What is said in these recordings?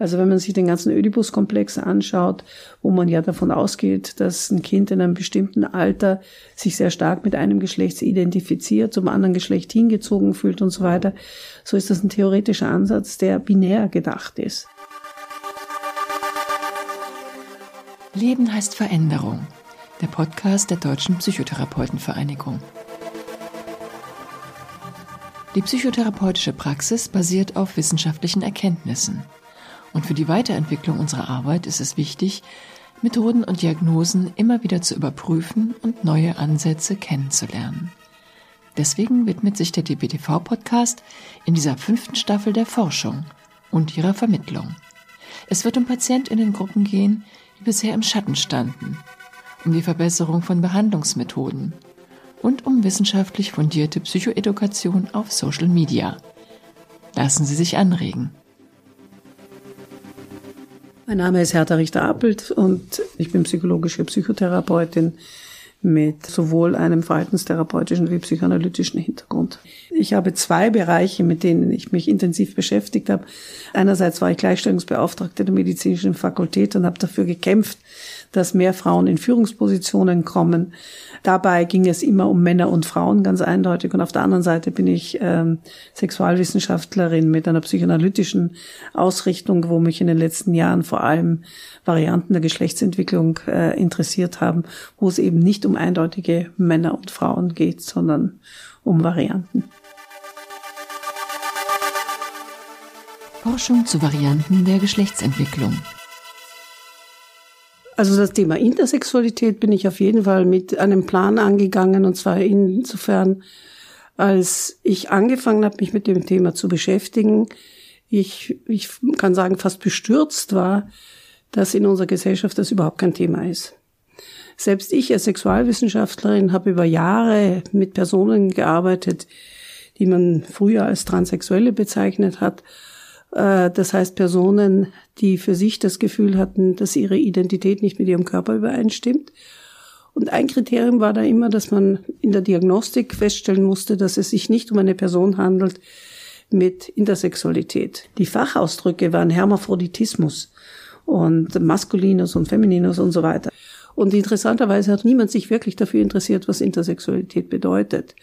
Also wenn man sich den ganzen Ödipus-Komplex anschaut, wo man ja davon ausgeht, dass ein Kind in einem bestimmten Alter sich sehr stark mit einem Geschlecht identifiziert, zum anderen Geschlecht hingezogen fühlt und so weiter, so ist das ein theoretischer Ansatz, der binär gedacht ist. Leben heißt Veränderung. Der Podcast der Deutschen Psychotherapeutenvereinigung. Die psychotherapeutische Praxis basiert auf wissenschaftlichen Erkenntnissen. Und für die Weiterentwicklung unserer Arbeit ist es wichtig, Methoden und Diagnosen immer wieder zu überprüfen und neue Ansätze kennenzulernen. Deswegen widmet sich der DBTV-Podcast in dieser fünften Staffel der Forschung und ihrer Vermittlung. Es wird um Patientinnengruppen gehen, die bisher im Schatten standen, um die Verbesserung von Behandlungsmethoden und um wissenschaftlich fundierte Psychoedukation auf Social Media. Lassen Sie sich anregen. Mein Name ist Hertha Richter-Appelt und ich bin psychologische Psychotherapeutin mit sowohl einem verhaltenstherapeutischen wie psychoanalytischen Hintergrund. Ich habe zwei Bereiche, mit denen ich mich intensiv beschäftigt habe. Einerseits war ich Gleichstellungsbeauftragte der medizinischen Fakultät und habe dafür gekämpft, dass mehr Frauen in Führungspositionen kommen. Dabei ging es immer um Männer und Frauen ganz eindeutig. Und auf der anderen Seite bin ich ähm, Sexualwissenschaftlerin mit einer psychoanalytischen Ausrichtung, wo mich in den letzten Jahren vor allem Varianten der Geschlechtsentwicklung äh, interessiert haben, wo es eben nicht um eindeutige Männer und Frauen geht, sondern um Varianten. Forschung zu Varianten der Geschlechtsentwicklung. Also das Thema Intersexualität bin ich auf jeden Fall mit einem Plan angegangen und zwar insofern, als ich angefangen habe, mich mit dem Thema zu beschäftigen, ich, ich kann sagen, fast bestürzt war, dass in unserer Gesellschaft das überhaupt kein Thema ist. Selbst ich als Sexualwissenschaftlerin habe über Jahre mit Personen gearbeitet, die man früher als Transsexuelle bezeichnet hat das heißt Personen, die für sich das Gefühl hatten, dass ihre Identität nicht mit ihrem Körper übereinstimmt. Und ein Kriterium war da immer, dass man in der Diagnostik feststellen musste, dass es sich nicht um eine Person handelt mit Intersexualität. Die Fachausdrücke waren Hermaphroditismus und Maskulinus und Femininus und so weiter. Und interessanterweise hat niemand sich wirklich dafür interessiert, was Intersexualität bedeutet.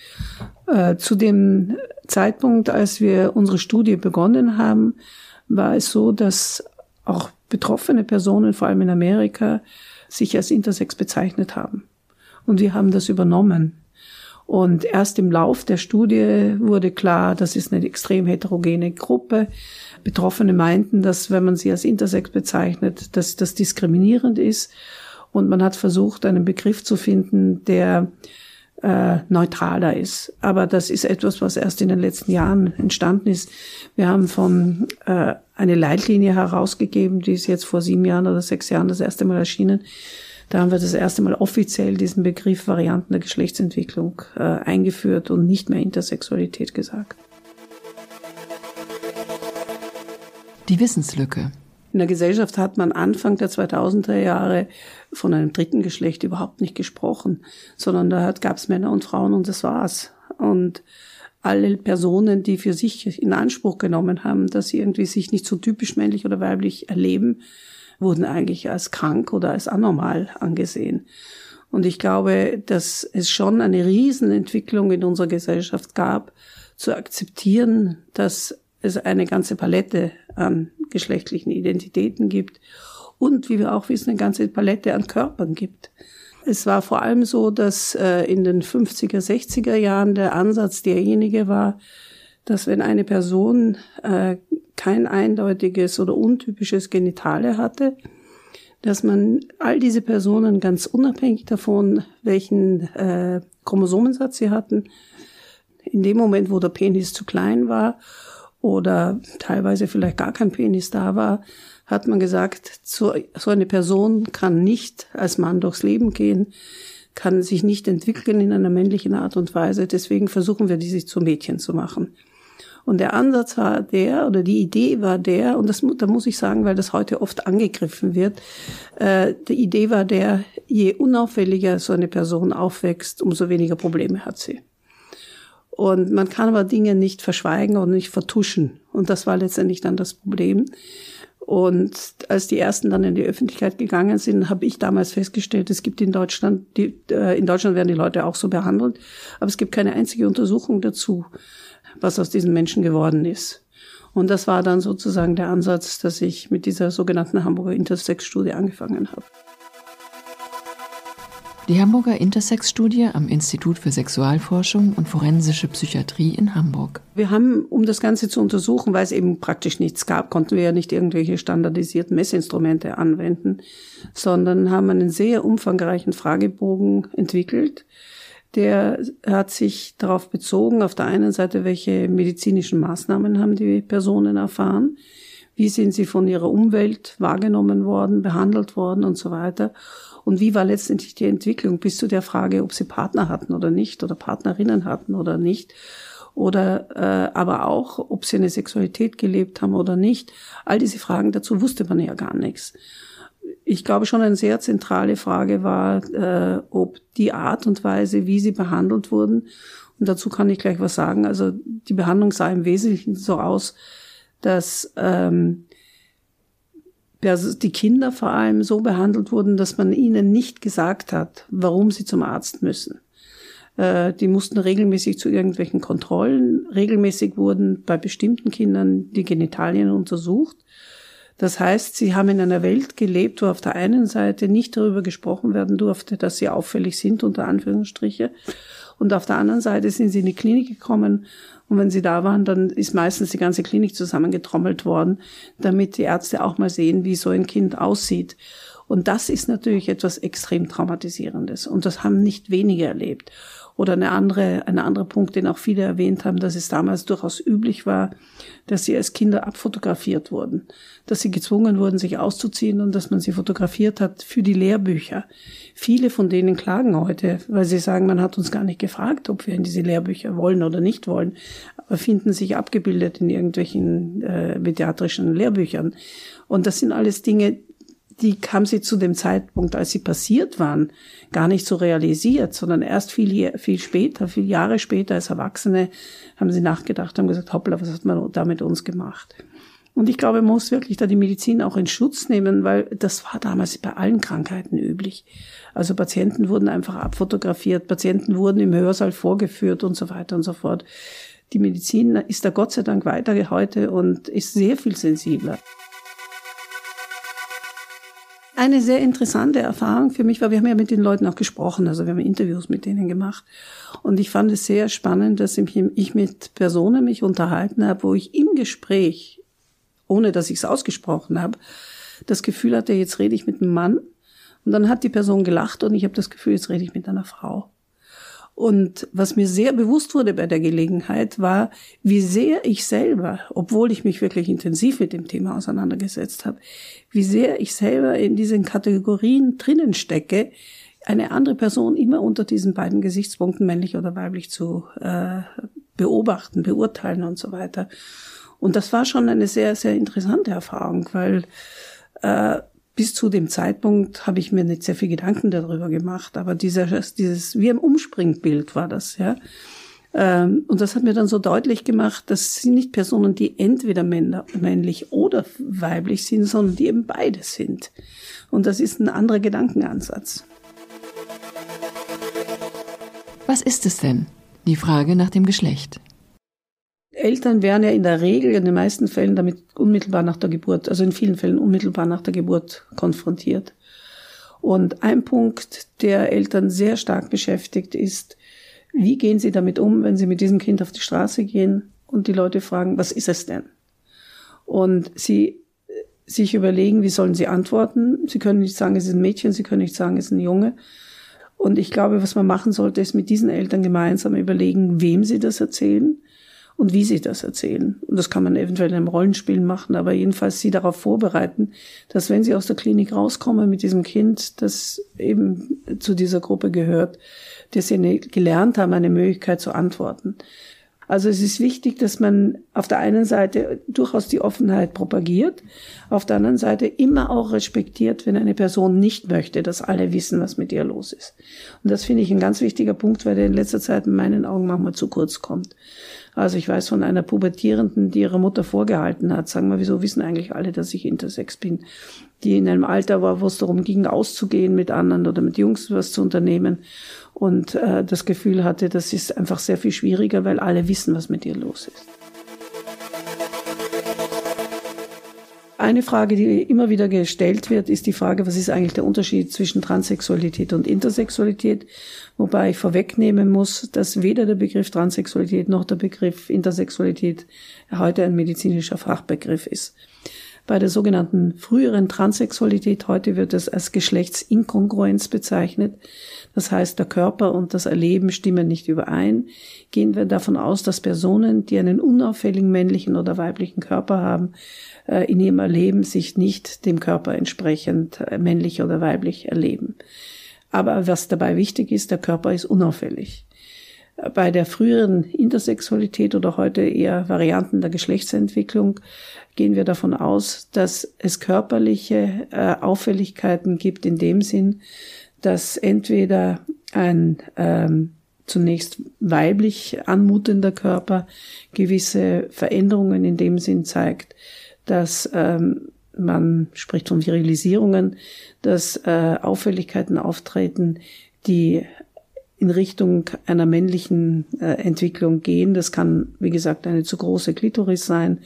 Äh, zu dem Zeitpunkt, als wir unsere Studie begonnen haben, war es so, dass auch betroffene Personen, vor allem in Amerika, sich als Intersex bezeichnet haben. Und wir haben das übernommen. Und erst im Lauf der Studie wurde klar, das ist eine extrem heterogene Gruppe. Betroffene meinten, dass wenn man sie als Intersex bezeichnet, dass das diskriminierend ist. Und man hat versucht, einen Begriff zu finden, der äh, neutraler ist. Aber das ist etwas, was erst in den letzten Jahren entstanden ist. Wir haben von äh, eine Leitlinie herausgegeben, die ist jetzt vor sieben Jahren oder sechs Jahren das erste Mal erschienen. Da haben wir das erste Mal offiziell diesen Begriff Varianten der Geschlechtsentwicklung äh, eingeführt und nicht mehr Intersexualität gesagt. Die Wissenslücke. In der Gesellschaft hat man Anfang der 2000er Jahre von einem dritten Geschlecht überhaupt nicht gesprochen, sondern da gab es Männer und Frauen und das war's. Und alle Personen, die für sich in Anspruch genommen haben, dass sie irgendwie sich nicht so typisch männlich oder weiblich erleben, wurden eigentlich als krank oder als anormal angesehen. Und ich glaube, dass es schon eine Riesenentwicklung in unserer Gesellschaft gab, zu akzeptieren, dass es eine ganze Palette an geschlechtlichen Identitäten gibt und, wie wir auch wissen, eine ganze Palette an Körpern gibt. Es war vor allem so, dass äh, in den 50er, 60er Jahren der Ansatz derjenige war, dass wenn eine Person äh, kein eindeutiges oder untypisches Genitale hatte, dass man all diese Personen ganz unabhängig davon, welchen äh, Chromosomensatz sie hatten, in dem Moment, wo der Penis zu klein war oder teilweise vielleicht gar kein Penis da war, hat man gesagt, so, so eine Person kann nicht als Mann durchs Leben gehen, kann sich nicht entwickeln in einer männlichen Art und Weise. Deswegen versuchen wir, die sich zu Mädchen zu machen. Und der Ansatz war der, oder die Idee war der, und das da muss ich sagen, weil das heute oft angegriffen wird, äh, die Idee war der, je unauffälliger so eine Person aufwächst, umso weniger Probleme hat sie. Und man kann aber Dinge nicht verschweigen und nicht vertuschen. Und das war letztendlich dann das Problem. Und als die ersten dann in die Öffentlichkeit gegangen sind, habe ich damals festgestellt, es gibt in Deutschland, die, äh, in Deutschland werden die Leute auch so behandelt, aber es gibt keine einzige Untersuchung dazu, was aus diesen Menschen geworden ist. Und das war dann sozusagen der Ansatz, dass ich mit dieser sogenannten Hamburger Intersex-Studie angefangen habe. Die Hamburger Intersex-Studie am Institut für Sexualforschung und forensische Psychiatrie in Hamburg. Wir haben, um das Ganze zu untersuchen, weil es eben praktisch nichts gab, konnten wir ja nicht irgendwelche standardisierten Messinstrumente anwenden, sondern haben einen sehr umfangreichen Fragebogen entwickelt. Der hat sich darauf bezogen, auf der einen Seite, welche medizinischen Maßnahmen haben die Personen erfahren, wie sind sie von ihrer Umwelt wahrgenommen worden, behandelt worden und so weiter und wie war letztendlich die Entwicklung bis zu der Frage, ob sie Partner hatten oder nicht oder Partnerinnen hatten oder nicht oder äh, aber auch, ob sie eine Sexualität gelebt haben oder nicht. All diese Fragen dazu wusste man ja gar nichts. Ich glaube schon eine sehr zentrale Frage war, äh, ob die Art und Weise, wie sie behandelt wurden, und dazu kann ich gleich was sagen. Also die Behandlung sah im Wesentlichen so aus, dass ähm, die Kinder vor allem so behandelt wurden, dass man ihnen nicht gesagt hat, warum sie zum Arzt müssen. Äh, die mussten regelmäßig zu irgendwelchen Kontrollen. Regelmäßig wurden bei bestimmten Kindern die Genitalien untersucht. Das heißt, sie haben in einer Welt gelebt, wo auf der einen Seite nicht darüber gesprochen werden durfte, dass sie auffällig sind, unter Anführungsstriche. Und auf der anderen Seite sind sie in die Klinik gekommen und wenn sie da waren, dann ist meistens die ganze Klinik zusammengetrommelt worden, damit die Ärzte auch mal sehen, wie so ein Kind aussieht. Und das ist natürlich etwas extrem traumatisierendes. Und das haben nicht wenige erlebt. Oder eine andere, ein anderer Punkt, den auch viele erwähnt haben, dass es damals durchaus üblich war, dass sie als Kinder abfotografiert wurden, dass sie gezwungen wurden, sich auszuziehen und dass man sie fotografiert hat für die Lehrbücher. Viele von denen klagen heute, weil sie sagen, man hat uns gar nicht gefragt, ob wir in diese Lehrbücher wollen oder nicht wollen, aber finden sich abgebildet in irgendwelchen äh, pädiatrischen Lehrbüchern. Und das sind alles Dinge, die haben sie zu dem Zeitpunkt, als sie passiert waren, gar nicht so realisiert, sondern erst viel, viel später, viel Jahre später als Erwachsene haben sie nachgedacht, haben gesagt, hoppla, was hat man da mit uns gemacht? Und ich glaube, man muss wirklich da die Medizin auch in Schutz nehmen, weil das war damals bei allen Krankheiten üblich. Also Patienten wurden einfach abfotografiert, Patienten wurden im Hörsaal vorgeführt und so weiter und so fort. Die Medizin ist da Gott sei Dank weiter heute und ist sehr viel sensibler. Eine sehr interessante Erfahrung für mich war, wir haben ja mit den Leuten auch gesprochen, also wir haben Interviews mit denen gemacht. Und ich fand es sehr spannend, dass ich mit Personen mich unterhalten habe, wo ich im Gespräch, ohne dass ich es ausgesprochen habe, das Gefühl hatte, jetzt rede ich mit einem Mann. Und dann hat die Person gelacht und ich habe das Gefühl, jetzt rede ich mit einer Frau. Und was mir sehr bewusst wurde bei der Gelegenheit, war, wie sehr ich selber, obwohl ich mich wirklich intensiv mit dem Thema auseinandergesetzt habe, wie sehr ich selber in diesen Kategorien drinnen stecke, eine andere Person immer unter diesen beiden Gesichtspunkten, männlich oder weiblich, zu äh, beobachten, beurteilen und so weiter. Und das war schon eine sehr, sehr interessante Erfahrung, weil äh, bis zu dem Zeitpunkt habe ich mir nicht sehr viel Gedanken darüber gemacht, aber dieser, dieses, wie ein Umspringbild war das, ja. Ähm, und das hat mir dann so deutlich gemacht, das sind nicht Personen, die entweder männlich oder weiblich sind, sondern die eben beides sind. Und das ist ein anderer Gedankenansatz. Was ist es denn? Die Frage nach dem Geschlecht. Eltern werden ja in der Regel, in den meisten Fällen damit unmittelbar nach der Geburt, also in vielen Fällen unmittelbar nach der Geburt konfrontiert. Und ein Punkt, der Eltern sehr stark beschäftigt, ist, wie gehen sie damit um, wenn sie mit diesem Kind auf die Straße gehen und die Leute fragen, was ist es denn? Und sie sich überlegen, wie sollen sie antworten. Sie können nicht sagen, es ist ein Mädchen, sie können nicht sagen, es ist ein Junge. Und ich glaube, was man machen sollte, ist mit diesen Eltern gemeinsam überlegen, wem sie das erzählen und wie sie das erzählen. Und das kann man eventuell in einem Rollenspiel machen, aber jedenfalls sie darauf vorbereiten, dass wenn sie aus der Klinik rauskommen mit diesem Kind, das eben zu dieser Gruppe gehört, dass sie gelernt haben, eine Möglichkeit zu antworten. Also es ist wichtig, dass man auf der einen Seite durchaus die Offenheit propagiert, auf der anderen Seite immer auch respektiert, wenn eine Person nicht möchte, dass alle wissen, was mit ihr los ist. Und das finde ich ein ganz wichtiger Punkt, weil der in letzter Zeit in meinen Augen manchmal zu kurz kommt. Also ich weiß von einer Pubertierenden, die ihrer Mutter vorgehalten hat, sagen wir, wieso wissen eigentlich alle, dass ich intersex bin? Die in einem Alter war, wo es darum ging, auszugehen mit anderen oder mit Jungs was zu unternehmen und äh, das Gefühl hatte, das ist einfach sehr viel schwieriger, weil alle wissen, was mit ihr los ist. Eine Frage, die immer wieder gestellt wird, ist die Frage, was ist eigentlich der Unterschied zwischen Transsexualität und Intersexualität? Wobei ich vorwegnehmen muss, dass weder der Begriff Transsexualität noch der Begriff Intersexualität heute ein medizinischer Fachbegriff ist. Bei der sogenannten früheren Transsexualität, heute wird es als Geschlechtsinkongruenz bezeichnet. Das heißt, der Körper und das Erleben stimmen nicht überein. Gehen wir davon aus, dass Personen, die einen unauffälligen männlichen oder weiblichen Körper haben, äh, in ihrem Erleben sich nicht dem Körper entsprechend äh, männlich oder weiblich erleben. Aber was dabei wichtig ist, der Körper ist unauffällig. Bei der früheren Intersexualität oder heute eher Varianten der Geschlechtsentwicklung gehen wir davon aus, dass es körperliche äh, Auffälligkeiten gibt in dem Sinn, dass entweder ein ähm, zunächst weiblich anmutender Körper gewisse Veränderungen in dem Sinn zeigt, dass ähm, man spricht von Virilisierungen, dass äh, Auffälligkeiten auftreten, die in Richtung einer männlichen äh, Entwicklung gehen. Das kann, wie gesagt, eine zu große Klitoris sein.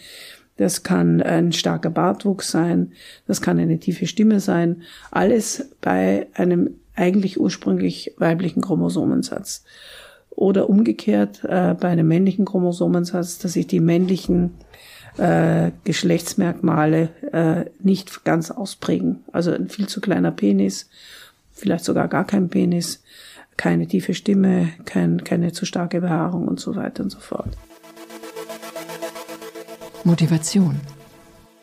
Das kann ein starker Bartwuchs sein. Das kann eine tiefe Stimme sein. Alles bei einem eigentlich ursprünglich weiblichen Chromosomensatz. Oder umgekehrt äh, bei einem männlichen Chromosomensatz, dass sich die männlichen äh, Geschlechtsmerkmale äh, nicht ganz ausprägen. Also ein viel zu kleiner Penis, vielleicht sogar gar kein Penis keine tiefe Stimme, kein, keine zu starke Behaarung und so weiter und so fort. Motivation.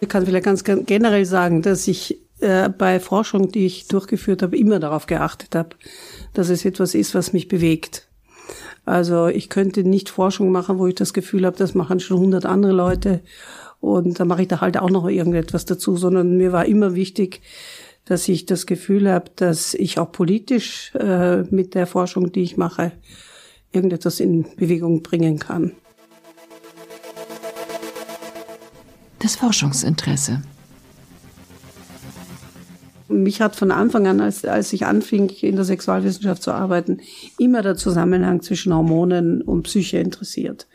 Ich kann vielleicht ganz generell sagen, dass ich äh, bei Forschung, die ich durchgeführt habe, immer darauf geachtet habe, dass es etwas ist, was mich bewegt. Also ich könnte nicht Forschung machen, wo ich das Gefühl habe, das machen schon hundert andere Leute und da mache ich da halt auch noch irgendetwas dazu, sondern mir war immer wichtig, dass ich das Gefühl habe, dass ich auch politisch äh, mit der Forschung, die ich mache, irgendetwas in Bewegung bringen kann. Das Forschungsinteresse. Mich hat von Anfang an, als, als ich anfing, in der Sexualwissenschaft zu arbeiten, immer der Zusammenhang zwischen Hormonen und Psyche interessiert.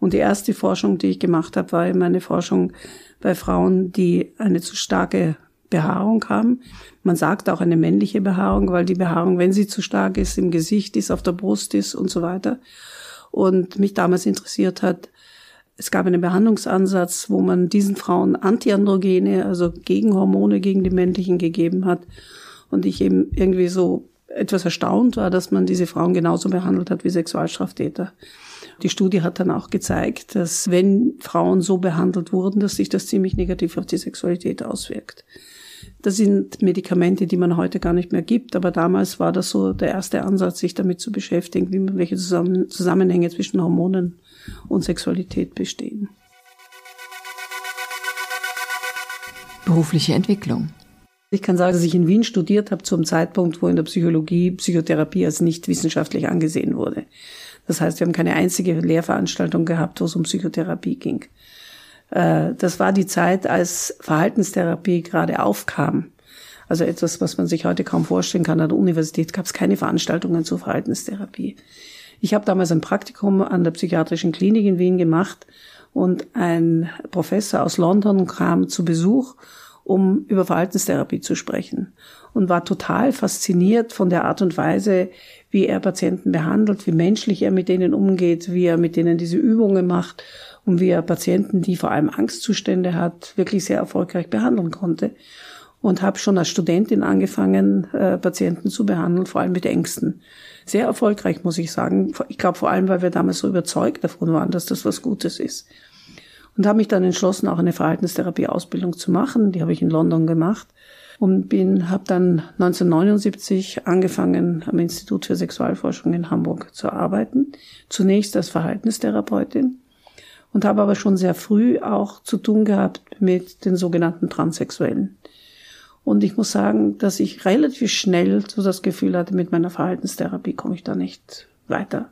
Und die erste Forschung, die ich gemacht habe, war meine Forschung bei Frauen, die eine zu starke Behaarung haben. Man sagt auch eine männliche Behaarung, weil die Behaarung, wenn sie zu stark ist, im Gesicht ist, auf der Brust ist und so weiter. Und mich damals interessiert hat, es gab einen Behandlungsansatz, wo man diesen Frauen Antiandrogene, also Gegenhormone gegen die männlichen gegeben hat. Und ich eben irgendwie so etwas erstaunt war, dass man diese Frauen genauso behandelt hat wie Sexualstraftäter. Die Studie hat dann auch gezeigt, dass wenn Frauen so behandelt wurden, dass sich das ziemlich negativ auf die Sexualität auswirkt. Das sind Medikamente, die man heute gar nicht mehr gibt, aber damals war das so der erste Ansatz, sich damit zu beschäftigen, wie, welche Zusammenhänge zwischen Hormonen und Sexualität bestehen. Berufliche Entwicklung. Ich kann sagen, dass ich in Wien studiert habe zum Zeitpunkt, wo in der Psychologie Psychotherapie als nicht wissenschaftlich angesehen wurde. Das heißt, wir haben keine einzige Lehrveranstaltung gehabt, wo es um Psychotherapie ging. Äh, das war die Zeit, als Verhaltenstherapie gerade aufkam. Also etwas, was man sich heute kaum vorstellen kann. An der Universität gab es keine Veranstaltungen zur Verhaltenstherapie. Ich habe damals ein Praktikum an der psychiatrischen Klinik in Wien gemacht und ein Professor aus London kam zu Besuch, um über Verhaltenstherapie zu sprechen und war total fasziniert von der Art und Weise, wie er Patienten behandelt, wie menschlich er mit denen umgeht, wie er mit denen diese Übungen macht und wie er Patienten, die vor allem Angstzustände hat, wirklich sehr erfolgreich behandeln konnte. Und habe schon als Studentin angefangen, äh, Patienten zu behandeln, vor allem mit Ängsten. Sehr erfolgreich, muss ich sagen. Ich glaube vor allem, weil wir damals so überzeugt davon waren, dass das was Gutes ist. Und habe mich dann entschlossen, auch eine Verhaltenstherapie-Ausbildung zu machen. Die habe ich in London gemacht und bin habe dann 1979 angefangen am Institut für Sexualforschung in Hamburg zu arbeiten. Zunächst als Verhaltenstherapeutin und habe aber schon sehr früh auch zu tun gehabt mit den sogenannten Transsexuellen. Und ich muss sagen, dass ich relativ schnell so das Gefühl hatte, mit meiner Verhaltenstherapie komme ich da nicht weiter.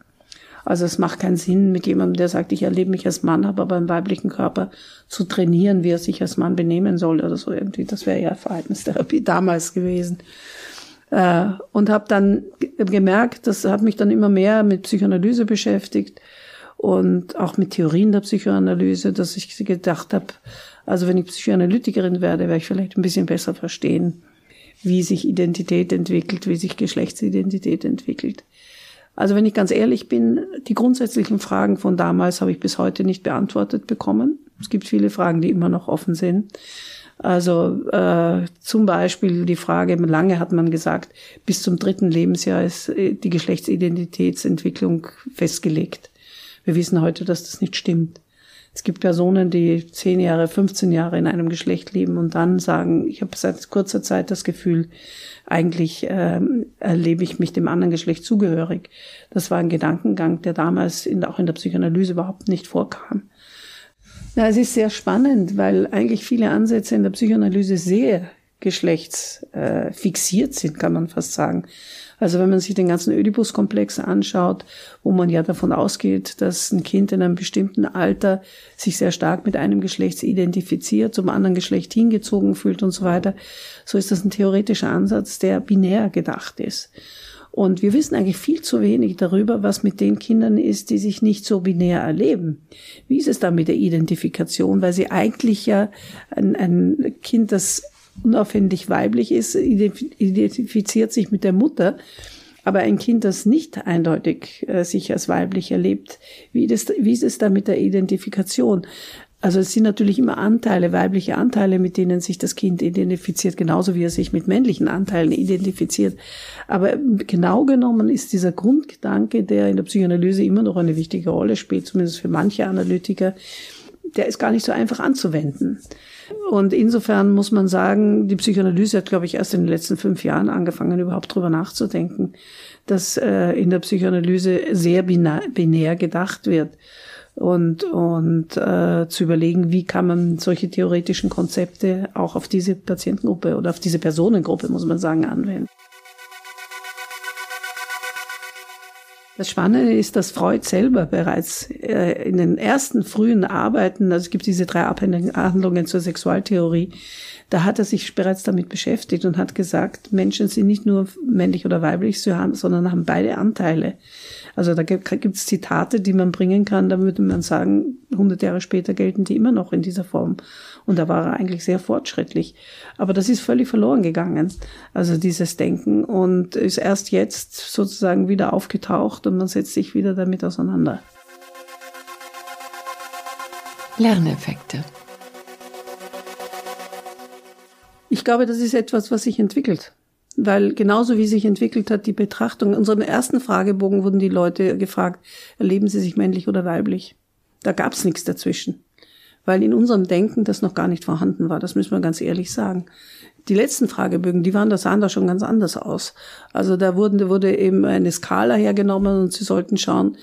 Also es macht keinen Sinn, mit jemandem, der sagt, ich erlebe mich als Mann, habe aber einen weiblichen Körper, zu trainieren, wie er sich als Mann benehmen soll oder so irgendwie. Das wäre ja Verhaltenstherapie damals gewesen. Äh, und habe dann gemerkt, das hat mich dann immer mehr mit Psychoanalyse beschäftigt und auch mit Theorien der Psychoanalyse, dass ich gedacht habe, also wenn ich Psychoanalytikerin werde, werde ich vielleicht ein bisschen besser verstehen, wie sich Identität entwickelt, wie sich Geschlechtsidentität entwickelt. Also wenn ich ganz ehrlich bin, die grundsätzlichen Fragen von damals habe ich bis heute nicht beantwortet bekommen. Es gibt viele Fragen, die immer noch offen sind. Also äh, zum Beispiel die Frage, lange hat man gesagt, bis zum dritten Lebensjahr ist äh, die Geschlechtsidentitätsentwicklung festgelegt. Wir wissen heute, dass das nicht stimmt. Es gibt Personen, die zehn Jahre, 15 Jahre in einem Geschlecht leben und dann sagen, ich habe seit kurzer Zeit das Gefühl, eigentlich äh, erlebe ich mich dem anderen Geschlecht zugehörig. Das war ein Gedankengang, der damals in, auch in der Psychoanalyse überhaupt nicht vorkam. Ja, es ist sehr spannend, weil eigentlich viele Ansätze in der Psychoanalyse sehr geschlechtsfixiert äh, sind, kann man fast sagen. Also wenn man sich den ganzen Oedipus-Komplex anschaut, wo man ja davon ausgeht, dass ein Kind in einem bestimmten Alter sich sehr stark mit einem Geschlecht identifiziert, zum anderen Geschlecht hingezogen fühlt und so weiter, so ist das ein theoretischer Ansatz, der binär gedacht ist. Und wir wissen eigentlich viel zu wenig darüber, was mit den Kindern ist, die sich nicht so binär erleben. Wie ist es da mit der Identifikation? Weil sie eigentlich ja ein, ein Kind, das unaufhändig weiblich ist, identifiziert sich mit der Mutter. Aber ein Kind, das nicht eindeutig äh, sich als weiblich erlebt, wie, das, wie ist es da mit der Identifikation? Also es sind natürlich immer Anteile, weibliche Anteile, mit denen sich das Kind identifiziert, genauso wie er sich mit männlichen Anteilen identifiziert. Aber genau genommen ist dieser Grundgedanke, der in der Psychoanalyse immer noch eine wichtige Rolle spielt, zumindest für manche Analytiker, der ist gar nicht so einfach anzuwenden. Und insofern muss man sagen, die Psychoanalyse hat, glaube ich, erst in den letzten fünf Jahren angefangen, überhaupt drüber nachzudenken, dass äh, in der Psychoanalyse sehr binär, binär gedacht wird und, und äh, zu überlegen, wie kann man solche theoretischen Konzepte auch auf diese Patientengruppe oder auf diese Personengruppe, muss man sagen, anwenden. Das Spannende ist, dass Freud selber bereits äh, in den ersten frühen Arbeiten, also es gibt diese drei Abhandlungen zur Sexualtheorie, da hat er sich bereits damit beschäftigt und hat gesagt, Menschen sind nicht nur männlich oder weiblich, sondern haben beide Anteile. Also da gibt es Zitate, die man bringen kann, da würde man sagen, hundert Jahre später gelten die immer noch in dieser Form. Und da war er eigentlich sehr fortschrittlich. Aber das ist völlig verloren gegangen, also dieses Denken und ist erst jetzt sozusagen wieder aufgetaucht und man setzt sich wieder damit auseinander. Lerneffekte. Ich glaube, das ist etwas, was sich entwickelt. Weil genauso wie sich entwickelt hat die Betrachtung, in unserem ersten Fragebogen wurden die Leute gefragt, erleben sie sich männlich oder weiblich? Da gab es nichts dazwischen. Weil in unserem Denken das noch gar nicht vorhanden war, das müssen wir ganz ehrlich sagen. Die letzten Fragebögen, die waren, das sahen da schon ganz anders aus. Also da wurden, da wurde eben eine Skala hergenommen und sie sollten schauen,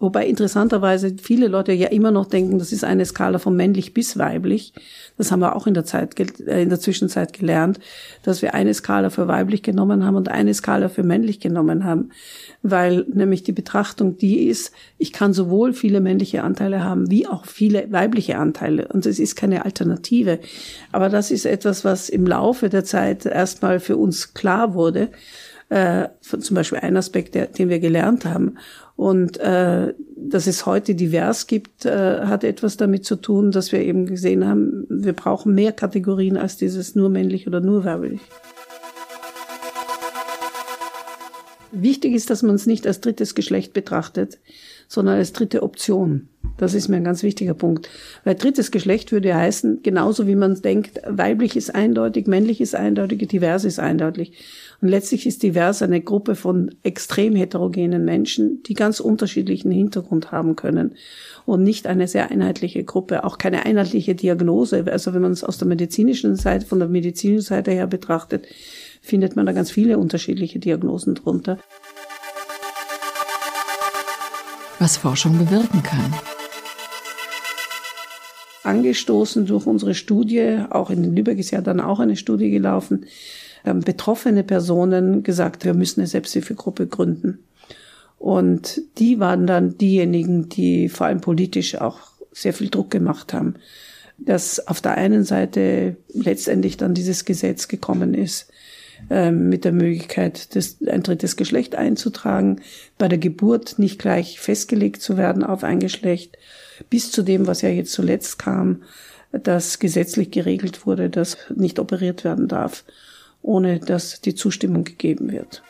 Wobei interessanterweise viele Leute ja immer noch denken, das ist eine Skala von männlich bis weiblich. Das haben wir auch in der Zeit, äh, in der Zwischenzeit gelernt, dass wir eine Skala für weiblich genommen haben und eine Skala für männlich genommen haben. Weil nämlich die Betrachtung die ist, ich kann sowohl viele männliche Anteile haben, wie auch viele weibliche Anteile. Und es ist keine Alternative. Aber das ist etwas, was im Laufe der Zeit erstmal für uns klar wurde. Äh, zum Beispiel ein Aspekt, der, den wir gelernt haben. Und äh, dass es heute divers gibt, äh, hat etwas damit zu tun, dass wir eben gesehen haben, wir brauchen mehr Kategorien als dieses nur männlich oder nur weiblich. Wichtig ist, dass man es nicht als drittes Geschlecht betrachtet, sondern als dritte Option. Das ist mir ein ganz wichtiger Punkt. Weil drittes Geschlecht würde heißen, genauso wie man denkt, weiblich ist eindeutig, männlich ist eindeutig, divers ist eindeutig. Und letztlich ist divers eine Gruppe von extrem heterogenen Menschen, die ganz unterschiedlichen Hintergrund haben können und nicht eine sehr einheitliche Gruppe, auch keine einheitliche Diagnose. Also wenn man es aus der medizinischen Seite, von der medizinischen Seite her betrachtet, findet man da ganz viele unterschiedliche Diagnosen drunter. Was Forschung bewirken kann angestoßen durch unsere Studie, auch in Lübeck ist ja dann auch eine Studie gelaufen, haben betroffene Personen gesagt, wir müssen eine Selbsthilfegruppe gründen. Und die waren dann diejenigen, die vor allem politisch auch sehr viel Druck gemacht haben, dass auf der einen Seite letztendlich dann dieses Gesetz gekommen ist, ähm, mit der Möglichkeit, das, ein drittes Geschlecht einzutragen, bei der Geburt nicht gleich festgelegt zu werden auf ein Geschlecht, bis zu dem, was ja jetzt zuletzt kam, dass gesetzlich geregelt wurde, dass nicht operiert werden darf, ohne dass die Zustimmung gegeben wird.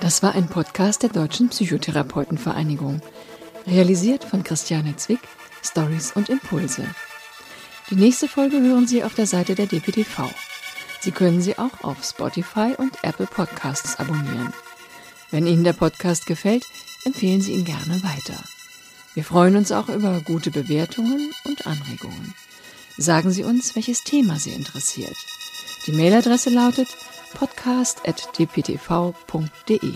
Das war ein Podcast der Deutschen Psychotherapeutenvereinigung, realisiert von Christiane Zwick, Stories und Impulse. Die nächste Folge hören Sie auf der Seite der DPTV. Sie können sie auch auf Spotify und Apple Podcasts abonnieren. Wenn Ihnen der Podcast gefällt, empfehlen Sie ihn gerne weiter. Wir freuen uns auch über gute Bewertungen und Anregungen. Sagen Sie uns, welches Thema Sie interessiert. Die Mailadresse lautet podcast.dptv.de.